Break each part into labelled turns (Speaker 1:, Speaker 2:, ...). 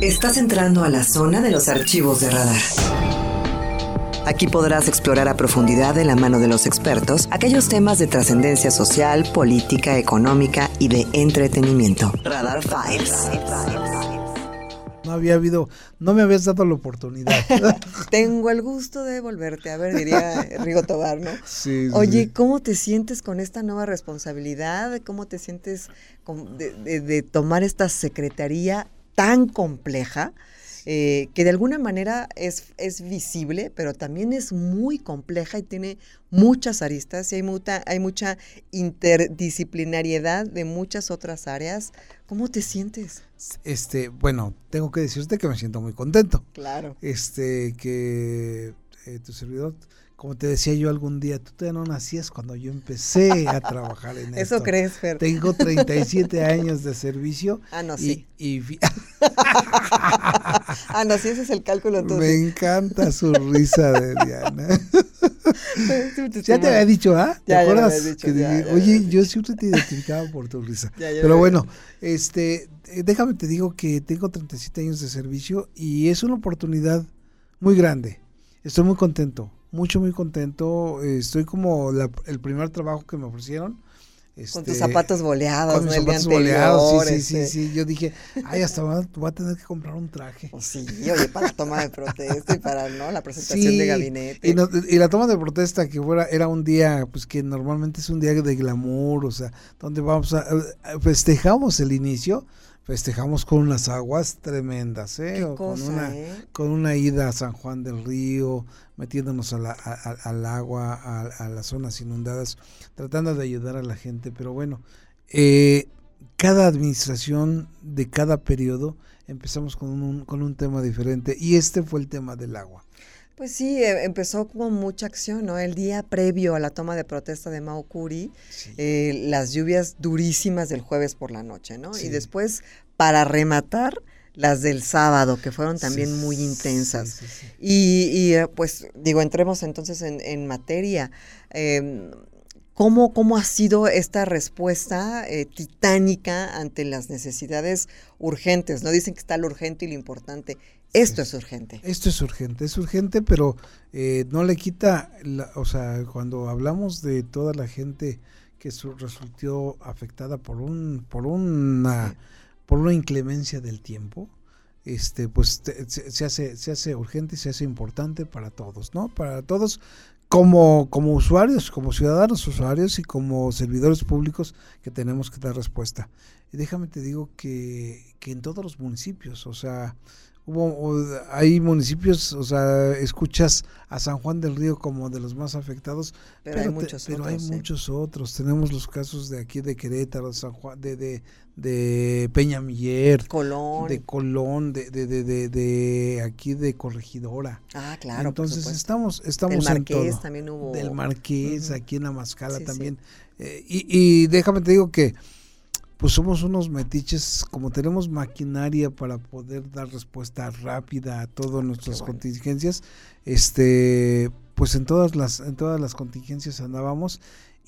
Speaker 1: Estás entrando a la zona de los archivos de radar. Aquí podrás explorar a profundidad de la mano de los expertos aquellos temas de trascendencia social, política, económica y de entretenimiento. Radar Files.
Speaker 2: No había habido, no me habías dado la oportunidad.
Speaker 3: Tengo el gusto de volverte a ver, diría Rigo Tobar, ¿no?
Speaker 2: Sí,
Speaker 3: Oye,
Speaker 2: sí.
Speaker 3: ¿cómo te sientes con esta nueva responsabilidad? ¿Cómo te sientes con- de, de- de tomar esta secretaría tan compleja? eh, que de alguna manera es, es visible, pero también es muy compleja y tiene muchas aristas y hay mucha, hay mucha interdisciplinariedad de muchas otras áreas. ¿Cómo te sientes?
Speaker 2: Este, bueno, tengo que decirte que me siento muy contento.
Speaker 3: Claro.
Speaker 2: Este, que eh, tu servidor, como te decía yo algún día, tú todavía no nacías cuando yo empecé a trabajar en esto.
Speaker 3: ¿Eso crees, Fer?
Speaker 2: Tengo 37 años de servicio.
Speaker 3: Ah, no,
Speaker 2: y,
Speaker 3: sí.
Speaker 2: y
Speaker 3: Ah, no, sí, ese es el cálculo tú.
Speaker 2: me encanta su risa de Diana. Ya te había dicho, ¿ah? ¿Te
Speaker 3: Ya, ya me
Speaker 2: acuerdas?
Speaker 3: dicho,
Speaker 2: que
Speaker 3: ya,
Speaker 2: dije,
Speaker 3: me
Speaker 2: Oye, yo siempre te identificaba por tu risa.
Speaker 3: Ya, ya
Speaker 2: Pero bueno, este, eh, déjame te digo que tengo 37 años de servicio y es una oportunidad muy grande. Estoy muy contento, mucho, muy contento. Eh, Estoy como la- el primer trabajo que me ofrecieron.
Speaker 3: Con tus
Speaker 2: este,
Speaker 3: zapatos boleados,
Speaker 2: con
Speaker 3: ¿no?
Speaker 2: mis
Speaker 3: día
Speaker 2: zapatos boleados,
Speaker 3: anterior,
Speaker 2: sí, sí,
Speaker 3: este.
Speaker 2: sí, sí. Yo dije, ay, hasta voy a, tener que comprar un traje.
Speaker 3: Pues sí, oye, para la toma de protesta y para ¿no? la presentación de gabinete.
Speaker 2: Y, no- y la toma de protesta que fuera era un día, pues que normalmente es un día de glamour, o sea, donde vamos a, a- festejamos el inicio, festejamos con unas aguas tremendas, ¿eh? Con una
Speaker 3: ¿eh?
Speaker 2: con una ida a San Juan del Río, metiéndonos a la- a- a- al agua, a, a las zonas inundadas, tratando de ayudar a la gente, pero bueno, eh, cada administración de cada periodo empezamos con un, con un tema diferente y este fue el tema del agua.
Speaker 3: Pues sí, eh, empezó con mucha acción, ¿no? El día previo a la toma de protesta de Mao Curi, eh, las lluvias durísimas del jueves por la noche, ¿no?
Speaker 2: Sí.
Speaker 3: Y después, para rematar, las del sábado, que fueron también
Speaker 2: Sí,
Speaker 3: muy intensas. Y, y, eh, pues digo, entremos entonces en, en materia. Eh, ¿cómo, ¿Cómo ha sido esta respuesta eh, titánica ante las necesidades urgentes? No dicen que está lo urgente y lo importante. Esto es urgente.
Speaker 2: Esto es urgente, es urgente, pero eh, no le quita, la- o sea, cuando hablamos de toda la gente que su- resultó afectada por un, por una, por una inclemencia del tiempo, este, pues te- se, se hace, se hace urgente y se hace importante para todos, ¿no? Para todos como, como usuarios, como ciudadanos usuarios y como servidores públicos que tenemos que dar respuesta. Y déjame te digo que, que en todos los municipios, o sea, hubo hay municipios, o sea, escuchas a San Juan del Río como de los más afectados,
Speaker 3: Pero hay
Speaker 2: te-
Speaker 3: muchos
Speaker 2: pero
Speaker 3: otros,
Speaker 2: hay
Speaker 3: ¿eh?
Speaker 2: muchos otros. Tenemos los casos de aquí de Querétaro, de San Juan, de, de, de Peña Miller,
Speaker 3: Colón.
Speaker 2: de Colón, de, de, de, de, de aquí de Corregidora.
Speaker 3: ah, claro. por
Speaker 2: Entonces
Speaker 3: supuesto.
Speaker 2: estamos, estamos
Speaker 3: Del
Speaker 2: en
Speaker 3: Marqués
Speaker 2: todo.
Speaker 3: también hubo.
Speaker 2: Del Marqués, aquí en la Mascala
Speaker 3: Sí, sí.
Speaker 2: también. Eh, y, y déjame te digo que pues somos unos metiches, como tenemos maquinaria para poder dar respuesta rápida a todas nuestras
Speaker 3: bueno.
Speaker 2: contingencias, este pues en todas las, en todas las contingencias andábamos.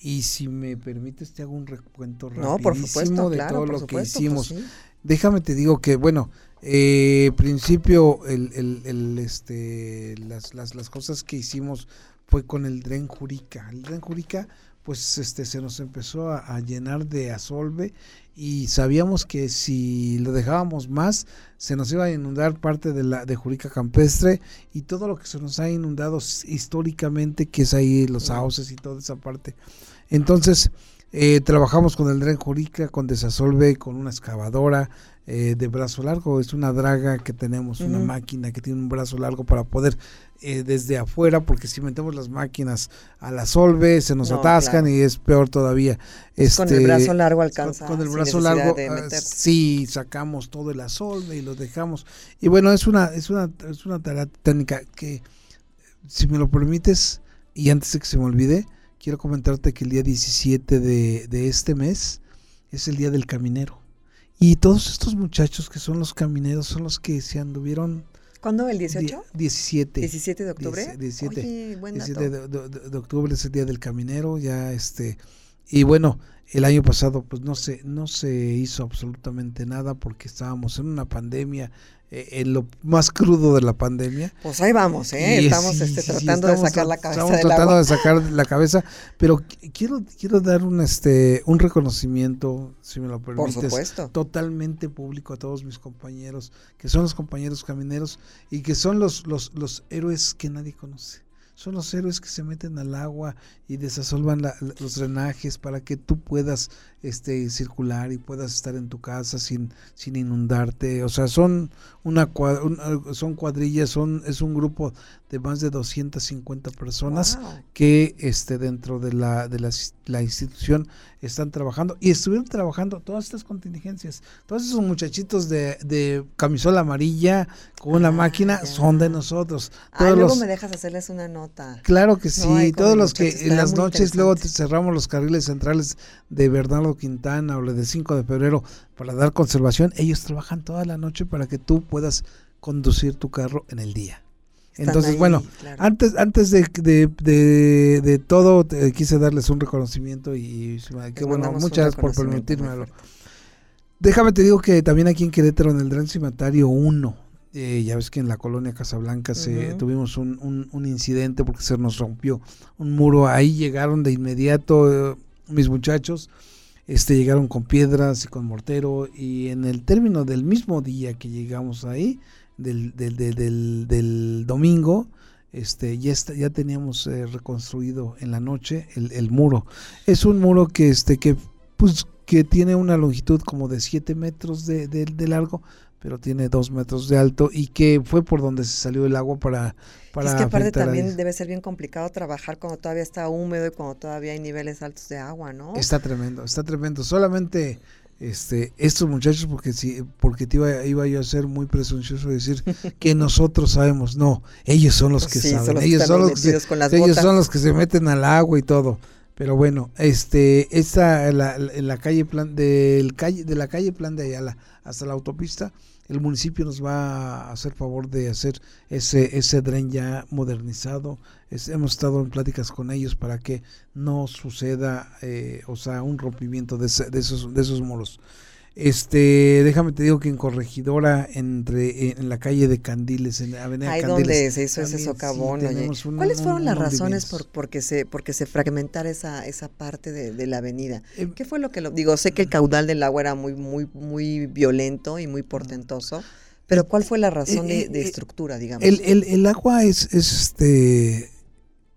Speaker 2: Y si me permites, te hago un recuento
Speaker 3: No, por
Speaker 2: rapidísimo
Speaker 3: supuesto,
Speaker 2: de
Speaker 3: claro,
Speaker 2: todo
Speaker 3: por
Speaker 2: lo
Speaker 3: supuesto,
Speaker 2: que
Speaker 3: pues
Speaker 2: hicimos.
Speaker 3: sí.
Speaker 2: Déjame te digo que, bueno, eh, principio, el, el, el, este, las, las, las cosas que hicimos fue con el Dren Jurica. El Dren Jurica, pues este, se nos empezó a, a llenar de asolve y sabíamos que si lo dejábamos más, se nos iba a inundar parte de la de Jurica Campestre y todo lo que se nos ha inundado históricamente, que es ahí los sauces y toda esa parte. Entonces, eh, trabajamos con el Dren Jurica, con Desasolve, con una excavadora eh, de brazo largo. Es una draga que tenemos, una máquina que tiene un brazo largo para poder eh, desde afuera, porque si metemos las máquinas a la solve, se nos
Speaker 3: No,
Speaker 2: atascan
Speaker 3: claro.
Speaker 2: y es peor todavía.
Speaker 3: Con el
Speaker 2: Este,
Speaker 3: brazo largo alcanza.
Speaker 2: con el brazo largo ah, sí sacamos todo el asolve y lo dejamos y bueno es una es una es una tarea técnica que si me lo permites y antes de que se me olvide quiero comentarte que el día 17 de, de este mes es el día del caminero y todos estos muchachos que son los camineros son los que se anduvieron
Speaker 3: ¿Cuándo? ¿El
Speaker 2: die-
Speaker 3: 18?
Speaker 2: 17
Speaker 3: ¿17 de octubre?
Speaker 2: Dieci- 17.
Speaker 3: Oye, buen dato.
Speaker 2: 17 de, de- de- de octubre es el día del caminero, ya este, y bueno, El año pasado pues no se, no se hizo absolutamente nada porque estábamos en una pandemia, eh, en lo más crudo de la pandemia.
Speaker 3: Pues ahí vamos, ¿eh? estamos este, tratando de sacar la cabeza
Speaker 2: Estamos tratando de sacar la cabeza, pero quiero quiero dar un este un reconocimiento, si me lo permites,
Speaker 3: Por supuesto.
Speaker 2: totalmente público a todos mis compañeros, que son los compañeros camineros y que son los los los héroes que nadie conoce son los héroes que se meten al agua y desasolvan los drenajes para que tú puedas este circular y puedas estar en tu casa sin sin inundarte. O sea son una, son cuadrillas son es un grupo de más de 250 personas que este dentro de la de la, institución están trabajando y estuvieron trabajando todas estas contingencias. Todos esos muchachitos de, de camisola amarilla con una ah, máquina son de nosotros.
Speaker 3: Todos luego me dejas hacerles una nota.
Speaker 2: Claro que sí todos los que en las noches luego cerramos los carriles centrales de Bernardo Quintana o de 5 de febrero para dar conservación, ellos trabajan toda la noche para que tú puedas conducir tu carro en el día. Entonces, bueno, antes antes de, de, de, todo, quise darles un reconocimiento y, que bueno, muchas gracias por permitírmelo. Déjame te digo que también aquí en Querétaro, en el Gran Cimatario 1, eh, ya ves que en la colonia Casablanca se, tuvimos un, un, un, incidente porque se nos rompió un muro. Ahí llegaron de inmediato eh, mis muchachos este llegaron con piedras y con mortero y en el término del mismo día que llegamos ahí del, del, del, del domingo este ya está, ya teníamos eh, reconstruido en la noche el, el, muro. Es un muro que este que pues que tiene una longitud como de 7 metros de, de largo pero tiene dos metros de alto. Y que fue por donde se salió el agua para... para
Speaker 3: es que aparte también debe ser bien complicado trabajar cuando todavía está húmedo y cuando todavía hay niveles altos de agua, ¿no?
Speaker 2: Está tremendo, está tremendo. Solamente este estos muchachos porque si porque te iba, iba yo a ser muy presuncioso decir que nosotros sabemos. No ellos son los que saben. ellos son los que se, ellos son los que se meten al agua y todo. Pero bueno este esta la, la calle plan del calle de la calle plan de Ayala hasta la autopista el municipio nos va a hacer favor de hacer ese, ese dren ya modernizado. hemos estado en pláticas con ellos para que no suceda, eh, o sea, un rompimiento de, de, esos, de esos muros. Este, déjame te digo que en Corregidora, entre en la calle de Candiles, en la Avenida Candiles.
Speaker 3: donde se hizo ese socavón. ¿Cuáles fueron las razones por porque se porque se fragmentara esa esa parte de, la avenida? Eh, ¿Qué fue lo que lo digo? Sé que el caudal del agua era muy muy muy violento y muy portentoso. Pero ¿cuál fue la razón de, eh, estructura, digamos?
Speaker 2: El, el, el agua es, es este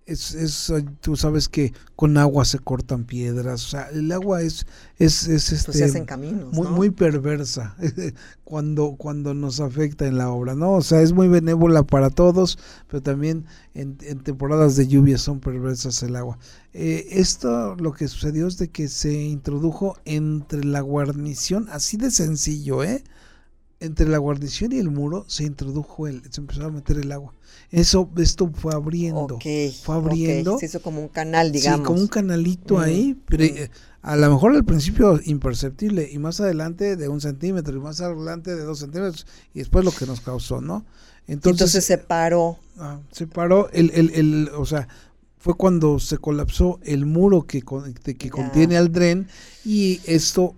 Speaker 2: es, es, tú sabes que con agua se cortan piedras, o sea, el agua es, es, es
Speaker 3: pues este, caminos,
Speaker 2: muy, muy perversa cuando, cuando nos afecta en la obra, ¿no? O sea, es muy benévola para todos, pero también en, temporadas de lluvia son perversas el agua. Eh, esto lo que sucedió es de que se introdujo entre la guarnición, así de sencillo, ¿eh? Entre la guarnición y el muro se introdujo el, se empezó a meter el agua eso, esto fue abriendo. fue abriendo.
Speaker 3: Se hizo como un canal, digamos. Sí,
Speaker 2: como un canalito ahí, pero eh, a lo mejor al principio imperceptible y más adelante de un centímetro y más adelante de dos centímetros y después lo que nos causó, ¿no?
Speaker 3: Entonces, se paró.
Speaker 2: Ah, se paró, el, el, el, o sea, fue cuando se colapsó el muro que, que contiene al dren y esto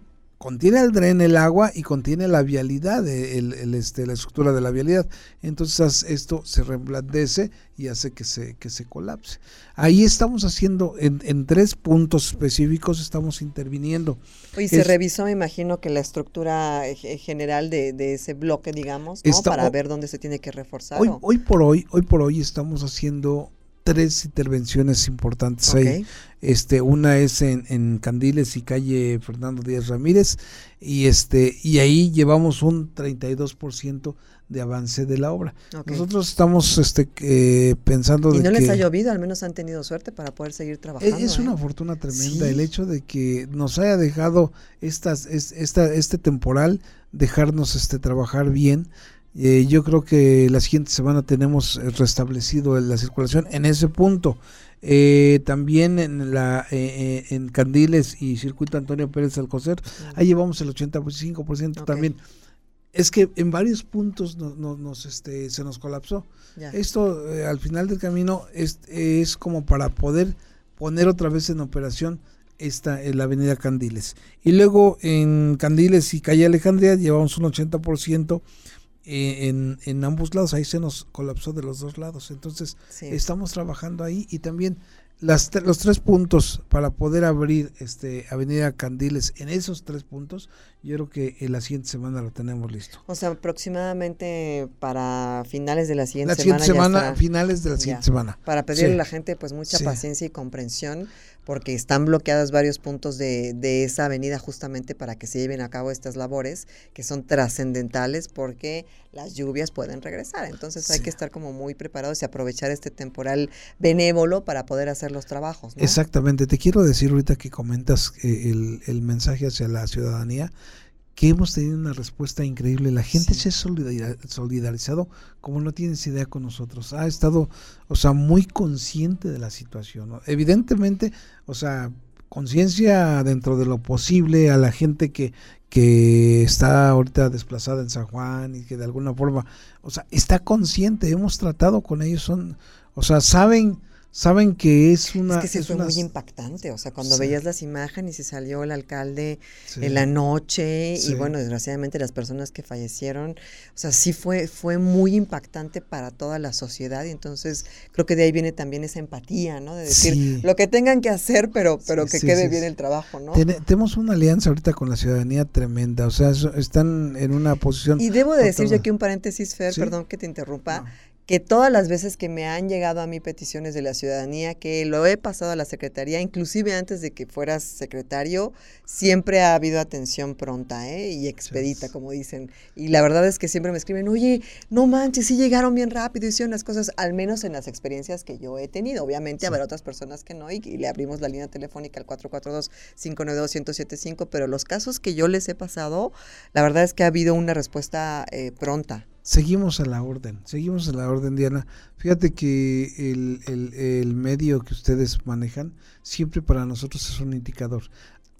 Speaker 2: contiene el dren el agua y contiene la vialidad, el, este, la estructura de la vialidad. Entonces esto se reblandece y hace que se, que se colapse. Ahí estamos haciendo, en, en tres puntos específicos estamos interviniendo.
Speaker 3: Y se revisó, me imagino, que la estructura eh, general de, de ese bloque, digamos, ¿no? para ver dónde se tiene que reforzar.
Speaker 2: Hoy, hoy por hoy, hoy por hoy estamos haciendo tres intervenciones importantes ahí. Este, una es en, en, Candiles y calle Fernando Díaz Ramírez y este y ahí llevamos un 32% de avance de la obra. Nosotros estamos este eh, pensando
Speaker 3: y no les ha llovido, al menos han tenido suerte para poder seguir e, trabajando.
Speaker 2: Es, una ¿eh? fortuna tremenda el hecho de que nos haya dejado estas esta este temporal dejarnos este trabajar bien eh, yo creo que la siguiente semana tenemos eh, restablecido la circulación en ese punto. Eh, también en la en Candiles y Circuito Antonio Pérez Alcocer, ahí llevamos el 85% también. Es que en varios puntos nos, este, se nos colapsó. Esto al final del camino es, es como para poder poner otra vez en operación esta en la avenida Candiles. Y luego en Candiles y calle Alejandría llevamos un 80% eh, en, en ambos lados, ahí se nos colapsó de los dos lados. Entonces estamos trabajando ahí y también las, los tres puntos para poder abrir este Avenida Candiles en esos tres puntos, yo creo que la siguiente semana lo tenemos listo.
Speaker 3: O sea, aproximadamente para finales de la siguiente
Speaker 2: semana. La siguiente semana, finales de la siguiente semana.
Speaker 3: Para pedirle a la gente pues mucha paciencia y comprensión porque están bloqueados varios puntos de, de, esa avenida justamente para que se lleven a cabo estas labores que son trascendentales porque las lluvias pueden regresar. Entonces hay que estar como muy preparados y aprovechar este temporal benévolo para poder hacer los trabajos.
Speaker 2: Exactamente. Te quiero decir ahorita que comentas eh, el, el mensaje hacia la ciudadanía que hemos tenido una respuesta increíble. La gente se ha solidarizado como no tienes idea con nosotros. Ha estado, o sea, muy consciente de la situación. Evidentemente, o sea, conciencia dentro de lo posible a la gente que, que está ahorita desplazada en San Juan y que de alguna forma, o sea, está consciente. Hemos tratado con ellos, son, o sea, saben saben que es una...
Speaker 3: Es que sí fue muy impactante, o sea, cuando veías las imágenes y salió el alcalde en la noche y bueno, desgraciadamente las personas que fallecieron, o sea, sí fue, fue muy impactante para toda la sociedad y entonces creo que de ahí viene también esa empatía, ¿no? De decir lo que tengan que hacer, pero, pero que quede bien el trabajo, ¿no?
Speaker 2: tenemos una alianza ahorita con la ciudadanía tremenda, o sea, están en una posición...
Speaker 3: Y debo de decir yo aquí un paréntesis, Fer, perdón que te interrumpa que todas las veces que me han llegado a mí peticiones de la ciudadanía, que lo he pasado a la Secretaría, inclusive antes de que fueras secretario, siempre ha habido atención pronta ¿eh? y expedita, como dicen. Y la verdad es que siempre me escriben, oye, no manches, sí llegaron bien rápido, hicieron las cosas, al menos en las experiencias que yo he tenido. Obviamente habrá otras personas que no y, le abrimos la línea telefónica al 442-592-1075, pero los casos que yo les he pasado, la verdad es que ha habido una respuesta eh, pronta
Speaker 2: seguimos a la orden, seguimos a la orden, Diana. Fíjate que el, el, medio que ustedes manejan siempre para nosotros es un indicador.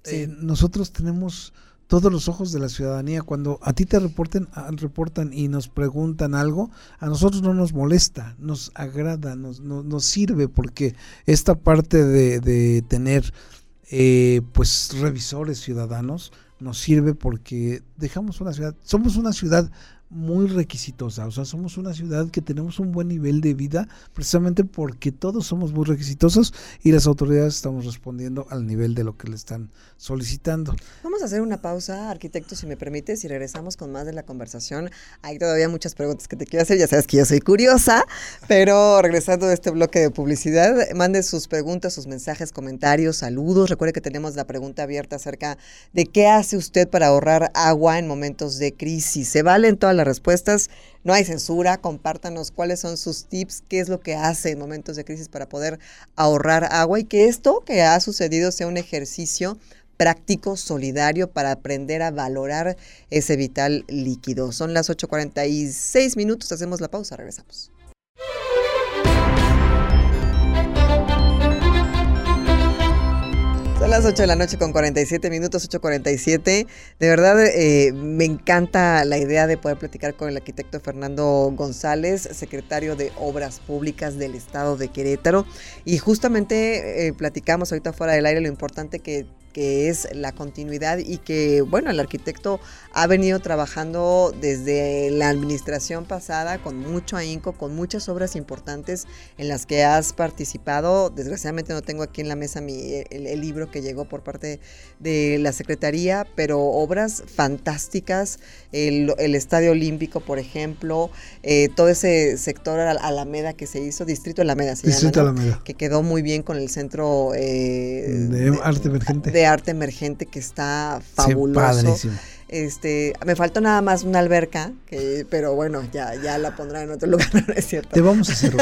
Speaker 2: Eh, nosotros tenemos todos los ojos de la ciudadanía. Cuando a ti te reporten, reportan y nos preguntan algo, a nosotros no nos molesta, nos agrada, nos, nos, sirve porque esta parte de, de tener eh, pues revisores ciudadanos nos sirve porque dejamos una ciudad, somos una ciudad muy requisitosa. O sea, somos una ciudad que tenemos un buen nivel de vida precisamente porque todos somos muy requisitosos y las autoridades estamos respondiendo al nivel de lo que le están solicitando.
Speaker 3: Vamos a hacer una pausa, arquitecto, si me permites, y regresamos con más de la conversación. Hay todavía muchas preguntas que te quiero hacer, ya sabes que yo soy curiosa, pero regresando de este bloque de publicidad, mande sus preguntas, sus mensajes, comentarios, saludos. Recuerde que tenemos la pregunta abierta acerca de qué hace usted para ahorrar agua en momentos de crisis. ¿Se valen todas las respuestas. No hay censura, compártanos cuáles son sus tips, qué es lo que hace en momentos de crisis para poder ahorrar agua y que esto que ha sucedido sea un ejercicio práctico, solidario para aprender a valorar ese vital líquido. Son las 8.46 minutos, hacemos la pausa, regresamos. Las 8 de la noche con 47 minutos, 8.47. De verdad, eh, me encanta la idea de poder platicar con el arquitecto Fernando González, secretario de Obras Públicas del Estado de Querétaro. Y justamente eh, platicamos ahorita fuera del aire lo importante que que es la continuidad y que, bueno, el arquitecto ha venido trabajando desde la administración pasada con mucho ahínco, con muchas obras importantes en las que has participado. Desgraciadamente no tengo aquí en la mesa mi, el, libro que llegó por parte de la Secretaría, pero obras fantásticas, el, Estadio Olímpico, por ejemplo, eh, todo ese sector Alameda que se hizo, Distrito Alameda se
Speaker 2: Distrito Alameda.
Speaker 3: que quedó muy bien con el centro
Speaker 2: eh, de, arte emergente
Speaker 3: de arte emergente que está fabuloso. este, me faltó nada más una alberca, que, pero bueno, ya, ya la pondrá en otro lugar, ¿no es cierto?
Speaker 2: Te vamos a hacer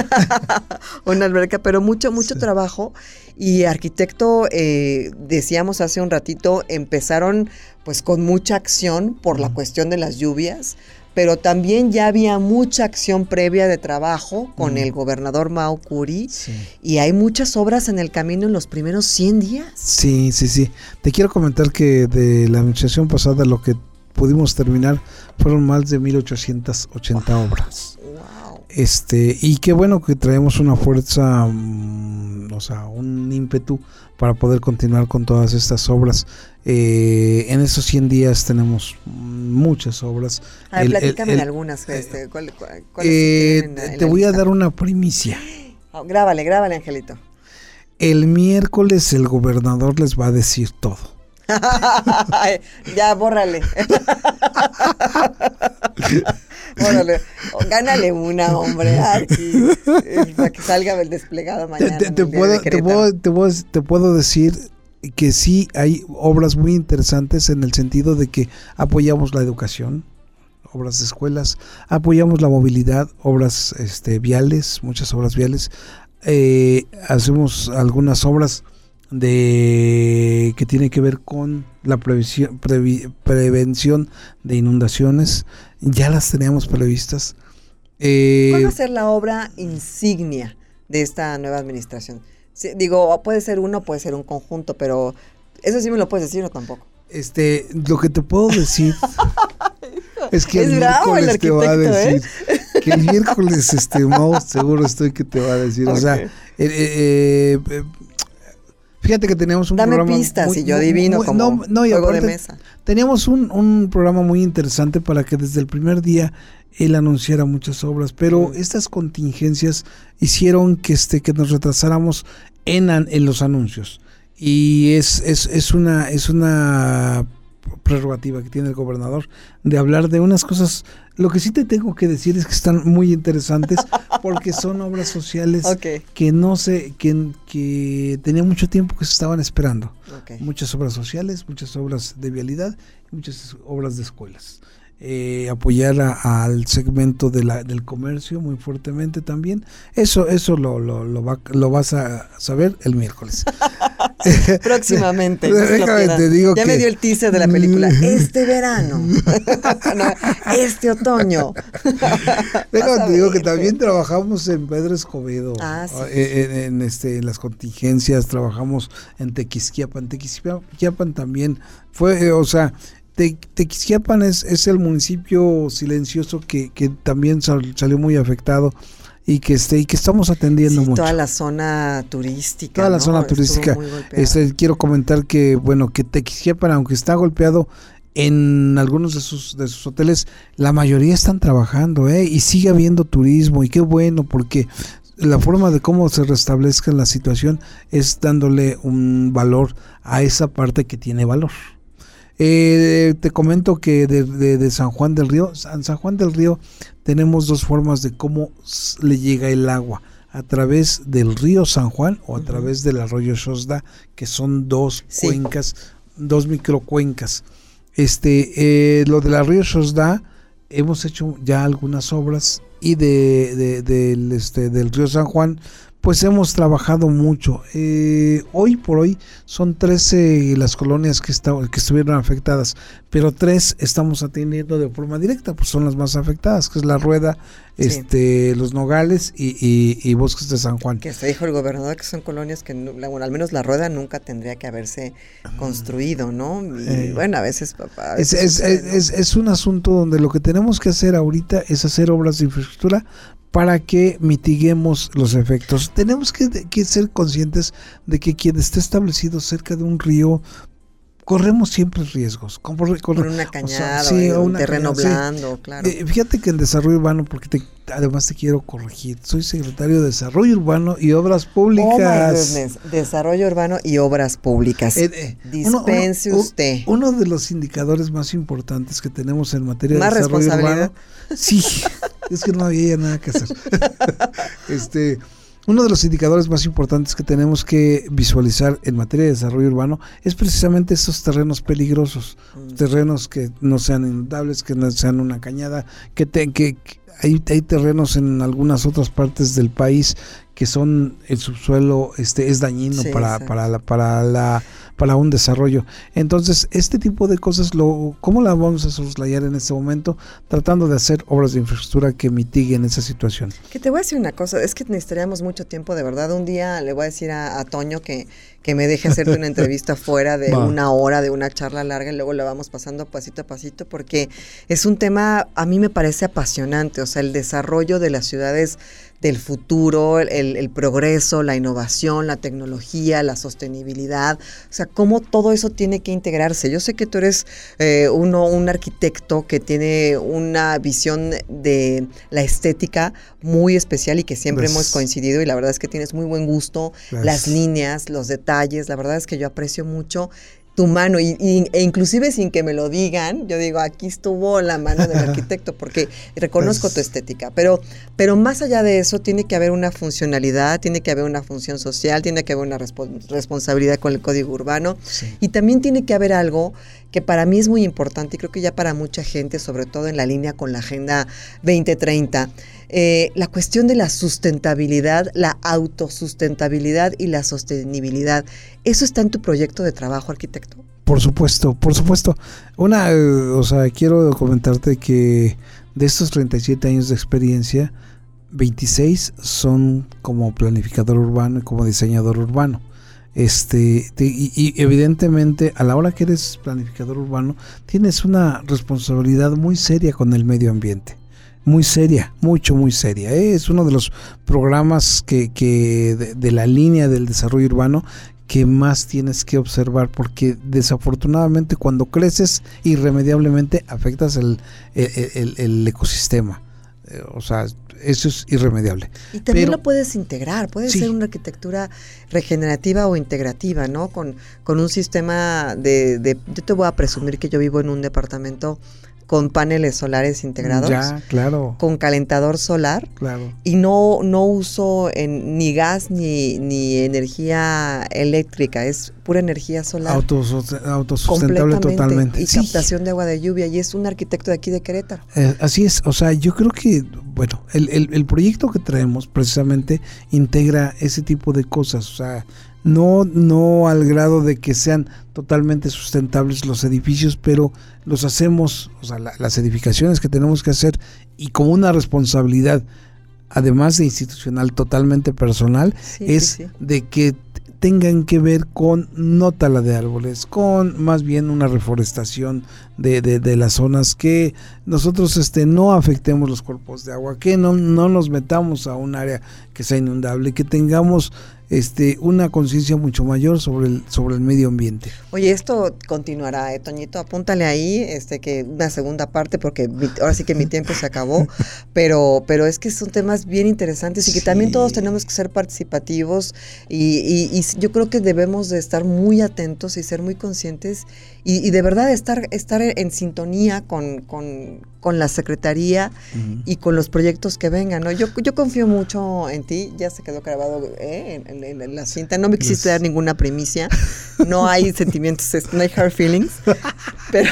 Speaker 3: una alberca, pero mucho, mucho trabajo. Y arquitecto, eh, decíamos hace un ratito, empezaron pues con mucha acción por la cuestión de las lluvias, pero también ya había mucha acción previa de trabajo con el gobernador Mao Curi y hay muchas obras en el camino en los primeros 100 días.
Speaker 2: Sí, sí, sí. Te quiero comentar que de la administración pasada lo que pudimos terminar fueron más de 1880 obras. Este, y qué bueno que traemos una fuerza, mm, o sea, un ímpetu para poder continuar con todas estas obras. Eh, en estos 100 días tenemos muchas obras.
Speaker 3: A ver, platícame algunas. Este, ¿cuál,
Speaker 2: eh, te voy a dar una primicia.
Speaker 3: Oh, grábale, grábale, Angelito.
Speaker 2: El miércoles el gobernador les va a decir todo.
Speaker 3: ya, bórrale. bórrale. Gánale una, hombre, para que salga el desplegado mañana.
Speaker 2: Te, puedo, te, puedo, decir que sí hay obras muy interesantes en el sentido de que apoyamos la educación, obras de escuelas, apoyamos la movilidad, obras este, viales, muchas obras viales, eh, hacemos algunas obras de que tiene que ver con la prevención, prevención de inundaciones. Ya las teníamos previstas.
Speaker 3: Eh, ¿Cuál va a ser la obra insignia de esta nueva administración? digo, puede ser uno, puede ser un conjunto, pero eso sí me lo puedes decir o tampoco.
Speaker 2: Este, lo que te puedo decir es que el miércoles te va a decir. ¿eh? Que el miércoles, este, Mau, seguro estoy que te va a decir. O sea, eh, eh, eh Fíjate que teníamos un
Speaker 3: Dame programa. pistas y yo adivino como no, juego de mesa.
Speaker 2: Teníamos un, un, programa muy interesante para que desde el primer día él anunciara muchas obras, pero estas contingencias hicieron que, este, que nos retrasáramos en, en los anuncios. Y es, es, es, una, es una prerrogativa que tiene el gobernador de hablar de unas cosas. Lo que sí te tengo que decir es que están muy interesantes porque son obras sociales que no sé, que, que tenía mucho tiempo que se estaban esperando. Muchas obras sociales, muchas obras de vialidad, muchas obras de escuelas eh, apoyar al segmento de la, del comercio muy fuertemente también. Eso, eso lo, lo, lo, va, lo vas a saber el miércoles.
Speaker 3: Próximamente. ya me dio el teaser de la película. Este verano. este otoño.
Speaker 2: Déjame te digo que también trabajamos en Pedro Escobedo. Ah, eh, en, este, en las contingencias, trabajamos en Tequisquiapan. Tequisquiapan también fue, eh, o sea, Tequisquiapan es, es el municipio silencioso que, que también salió muy afectado y que esté y que estamos atendiendo mucho.
Speaker 3: Toda la zona turística.
Speaker 2: Toda la zona turística. Este, quiero comentar que bueno que Tequisquiapan, aunque está golpeado en algunos de sus de sus hoteles, la mayoría están trabajando, ¿eh? y sigue habiendo turismo y qué bueno porque la forma de cómo se restablezca la situación es dándole un valor a esa parte que tiene valor. Eh, te comento que de, San Juan del Río, en San Juan del Río tenemos dos formas de cómo le llega el agua. A través del río San Juan o a través del arroyo Shosda, que son dos cuencas, dos microcuencas. Este, eh, lo del arroyo Shosda, hemos hecho ya algunas obras y de, del, este, del río San Juan pues hemos trabajado mucho. Eh, hoy por hoy son 13 las colonias que, que estuvieron afectadas, pero tres estamos atendiendo de forma directa, pues son las más afectadas, que es la Rueda, este, los Nogales y, Bosques de San Juan.
Speaker 3: Que se dijo el gobernador que son colonias que, bueno, al menos la Rueda nunca tendría que haberse construido, ¿no? Y eh, bueno, a veces...
Speaker 2: es, es, es un asunto donde lo que tenemos que hacer ahorita es hacer obras de infraestructura para que mitiguemos los efectos. Tenemos que, ser conscientes de que quien esté establecido cerca de un río corremos siempre riesgos.
Speaker 3: Con, una cañada, o un terreno blando, claro.
Speaker 2: Eh, fíjate que en desarrollo urbano, porque te, además te quiero corregir, soy secretario de Desarrollo Urbano y Obras Públicas.
Speaker 3: Oh, desarrollo Urbano y Obras Públicas. Eh, eh, Dispense usted.
Speaker 2: Uno de los indicadores más importantes que tenemos en materia de desarrollo urbano. Sí, es que no había nada que hacer. este uno de los indicadores más importantes que tenemos que visualizar en materia de desarrollo urbano es precisamente esos terrenos peligrosos, mm. terrenos que no sean inundables, que no sean una cañada, que, que, hay, hay, terrenos en algunas otras partes del país que son el subsuelo este es dañino para, para la, para la para un desarrollo. Entonces, este tipo de cosas, lo, ¿cómo las vamos a soslayar en este momento? Tratando de hacer obras de infraestructura que mitiguen esa situación.
Speaker 3: Que te voy a decir una cosa, es que necesitaríamos mucho tiempo, de verdad. Un día le voy a decir a, Toño que, que me deje hacerte una entrevista fuera de una hora, de una charla larga, y luego la vamos pasando pasito a pasito, porque es un tema, a mí me parece apasionante. o sea, el desarrollo de las ciudades del futuro, el, progreso, la innovación, la tecnología, la sostenibilidad, o sea, cómo todo eso tiene que integrarse. Yo sé que tú eres eh, uno, un arquitecto que tiene una visión de la estética muy especial y que siempre hemos coincidido y la verdad es que tienes muy buen gusto, las líneas, los detalles, la verdad es que yo aprecio mucho tu mano y, e inclusive sin que me lo digan, yo digo, aquí estuvo la mano del arquitecto porque reconozco tu pues estética, pero, pero más allá de eso tiene que haber una funcionalidad, tiene que haber una función social, tiene que haber una responsabilidad con el código urbano y también tiene que haber algo que para mí es muy importante y creo que ya para mucha gente, sobre todo en la línea con la Agenda 2030, eh, la cuestión de la sustentabilidad, la autosustentabilidad y la sostenibilidad. ¿Eso está en tu proyecto de trabajo, arquitecto?
Speaker 2: Por supuesto, por supuesto. Una, eh, o sea, quiero comentarte que de estos 37 años de experiencia, 26 son como planificador urbano y como diseñador urbano. Este, y, evidentemente a la hora que eres planificador urbano tienes una responsabilidad muy seria con el medio ambiente muy seria, mucho, muy seria. ¿eh? Es uno de los programas que, que de, la línea del desarrollo urbano que más tienes que observar porque desafortunadamente cuando creces irremediablemente afectas el, el, ecosistema. O sea, eso es irremediable.
Speaker 3: Y también lo puedes integrar, puede ser una arquitectura regenerativa o integrativa, ¿no? Con, con un sistema de, de, Yo te voy a presumir que yo vivo en un departamento con paneles solares integrados.
Speaker 2: Ya, claro.
Speaker 3: Con calentador solar.
Speaker 2: Claro.
Speaker 3: Y no, no uso en, ni gas ni, ni energía eléctrica, es pura energía solar.
Speaker 2: autosustentable totalmente.
Speaker 3: Y captación de agua de lluvia. Y es un arquitecto de aquí de Querétaro.
Speaker 2: Eh, así es. O sea, yo creo que, bueno, el, el, el proyecto que traemos precisamente integra ese tipo de cosas. O sea, no, no al grado de que sean totalmente sustentables los edificios, pero los hacemos, o sea, las edificaciones que tenemos que hacer y como una responsabilidad, además de institucional, totalmente personal, es de que tengan que ver con no tala de árboles, con más bien una reforestación de, de, las zonas, que nosotros este, no afectemos los cuerpos de agua, que no, no nos metamos a un área que sea inundable, que tengamos este, una conciencia mucho mayor sobre el, sobre el medio ambiente.
Speaker 3: Oye, esto continuará, eh, Toñito, apúntale ahí, este, que una segunda parte, porque ahora sí que mi tiempo se acabó, pero, pero es que son temas bien interesantes y que también todos tenemos que ser participativos y, y, yo creo que debemos de estar muy atentos y ser muy conscientes y, de verdad estar, estar en sintonía con, con, con la Secretaría y con los proyectos que vengan. ¿no? Yo, yo confío mucho en ti, ya se quedó grabado ¿eh? en, la cinta, no me quisiste dar ninguna primicia, no hay sentimientos, no hay hard feelings, pero,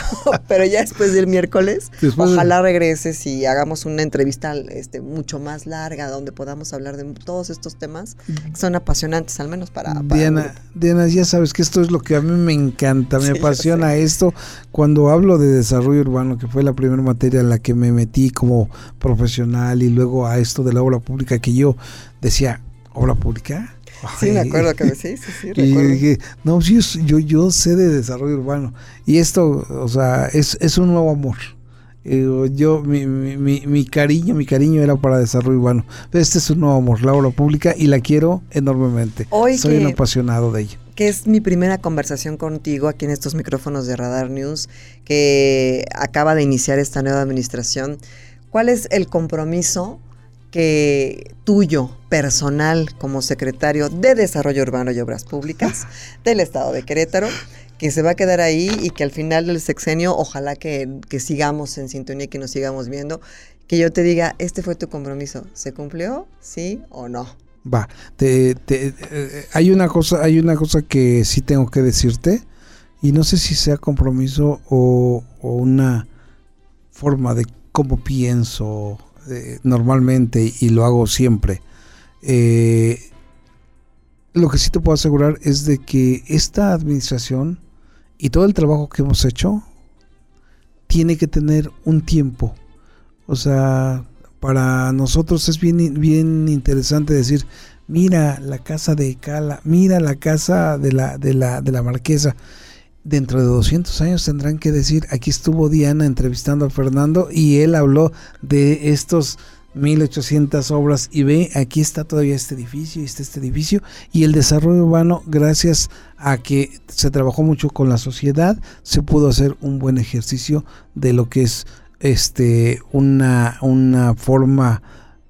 Speaker 3: pero ya después del miércoles, ojalá regreses y hagamos una entrevista este, mucho más larga donde podamos hablar de todos estos temas que son apasionantes, al menos para...
Speaker 2: Diana, Diana, ya sabes que esto es lo que a mí me encanta, me apasiona esto. Cuando hablo de desarrollo urbano, que fue la primera materia la que me metí como profesional y luego a esto de la obra pública que yo decía, ¿obra pública?
Speaker 3: Sí, me acuerdo que me sí, sí, sí,
Speaker 2: Y dije, no, yo, yo, yo, sé de desarrollo urbano. Y esto, o sea, es, es un nuevo amor. yo, mi, mi, mi, cariño, mi cariño era para desarrollo urbano. Pero este es un nuevo amor, la obra pública, y la quiero enormemente. Soy un apasionado de ella
Speaker 3: que es mi primera conversación contigo aquí en estos micrófonos de Radar News, que acaba de iniciar esta nueva administración. ¿Cuál es el compromiso que tuyo, personal, como secretario de Desarrollo Urbano y Obras Públicas del Estado de Querétaro, que se va a quedar ahí y que al final del sexenio, ojalá que, que sigamos en sintonía y que nos sigamos viendo, que yo te diga, este fue tu compromiso, ¿se cumplió? ¿Sí o no?
Speaker 2: Va, te, eh, hay una cosa, hay una cosa que sí tengo que decirte y no sé si sea compromiso o, una forma de cómo pienso eh, normalmente y lo hago siempre. Eh, lo que sí te puedo asegurar es de que esta administración y todo el trabajo que hemos hecho tiene que tener un tiempo. O sea, para nosotros es bien, bien interesante decir, mira la casa de Cala, mira la casa de la, de la, de la marquesa. Dentro de 200 años tendrán que decir, aquí estuvo Diana entrevistando a Fernando y él habló de estos 1800 obras y ve, aquí está todavía este edificio y está este edificio y el desarrollo urbano gracias a que se trabajó mucho con la sociedad se pudo hacer un buen ejercicio de lo que es este una, una forma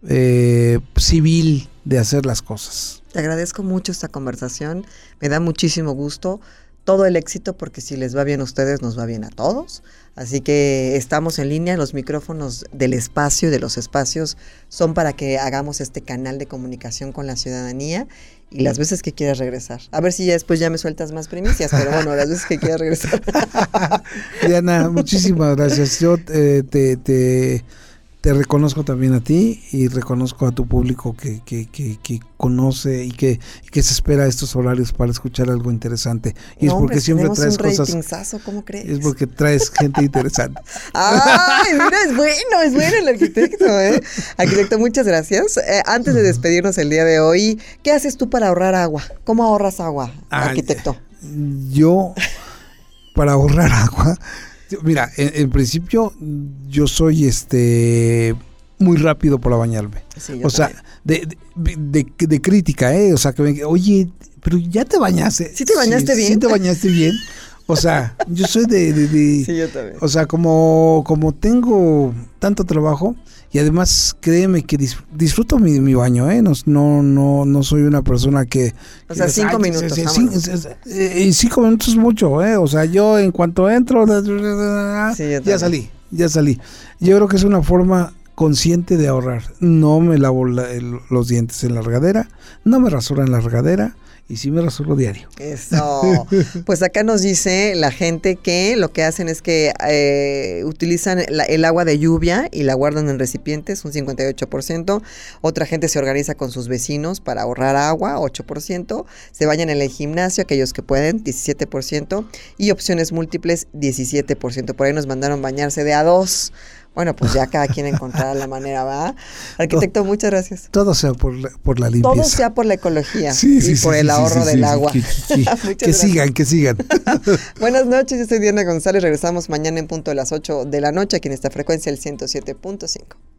Speaker 2: eh, civil de hacer las cosas.
Speaker 3: Te agradezco mucho esta conversación, me da muchísimo gusto todo el éxito porque si les va bien a ustedes, nos va bien a todos. Así que estamos en línea, los micrófonos del espacio y de los espacios son para que hagamos este canal de comunicación con la ciudadanía y las veces que quieras regresar. A ver si ya después ya me sueltas más primicias, pero bueno, las veces que quieras regresar.
Speaker 2: Diana, muchísimas gracias. Yo eh, te, te te reconozco también a ti y reconozco a tu público que, que, que, que conoce y que, que se espera estos horarios para escuchar algo interesante. Y es porque siempre traes cosas.
Speaker 3: ¿cómo crees?
Speaker 2: Es porque traes gente interesante.
Speaker 3: Ay, mira, es bueno, es bueno el arquitecto, ¿eh? Arquitecto, muchas gracias. Eh, antes de despedirnos el día de hoy, ¿qué haces tú para ahorrar agua? ¿Cómo ahorras agua, arquitecto?
Speaker 2: Yo, para ahorrar agua Mira, en, principio yo soy este muy rápido para bañarme. o sea, de, de, crítica, ¿eh? O sea, que me, oye, pero ya te bañaste.
Speaker 3: ¿Sí te bañaste bien?
Speaker 2: Sí te bañaste bien. O sea, yo soy de, de,
Speaker 3: Sí, yo también.
Speaker 2: O sea, como, como tengo tanto trabajo, y además, créeme que disfruto mi, mi baño, ¿eh? No, no, no, soy una persona que...
Speaker 3: O sea, cinco minutos.
Speaker 2: y cinco minutos es mucho, ¿eh? O sea, yo en cuanto entro, ya salí, ya salí. Yo creo que es una forma consciente de ahorrar. No me lavo los dientes en la regadera, no me rasuro en la regadera, y sí me rasuro diario.
Speaker 3: Eso. Pues acá nos dice la gente que lo que hacen es que eh, utilizan el agua de lluvia y la guardan en recipientes, un 58%. Otra gente se organiza con sus vecinos para ahorrar agua, 8%. Se bañan en el gimnasio, aquellos que pueden, 17%. Y opciones múltiples, 17%. Por ahí nos mandaron bañarse de a dos. Bueno, pues ya cada quien encontrará la manera, ¿va? Arquitecto, muchas gracias.
Speaker 2: Todo sea por la, por la limpieza.
Speaker 3: Todo sea por la ecología y por el ahorro del agua.
Speaker 2: Que, sigan, que sigan.
Speaker 3: Buenas noches, yo soy Diana González. Regresamos mañana en punto de las 8 de la noche aquí en esta frecuencia, el 107.5.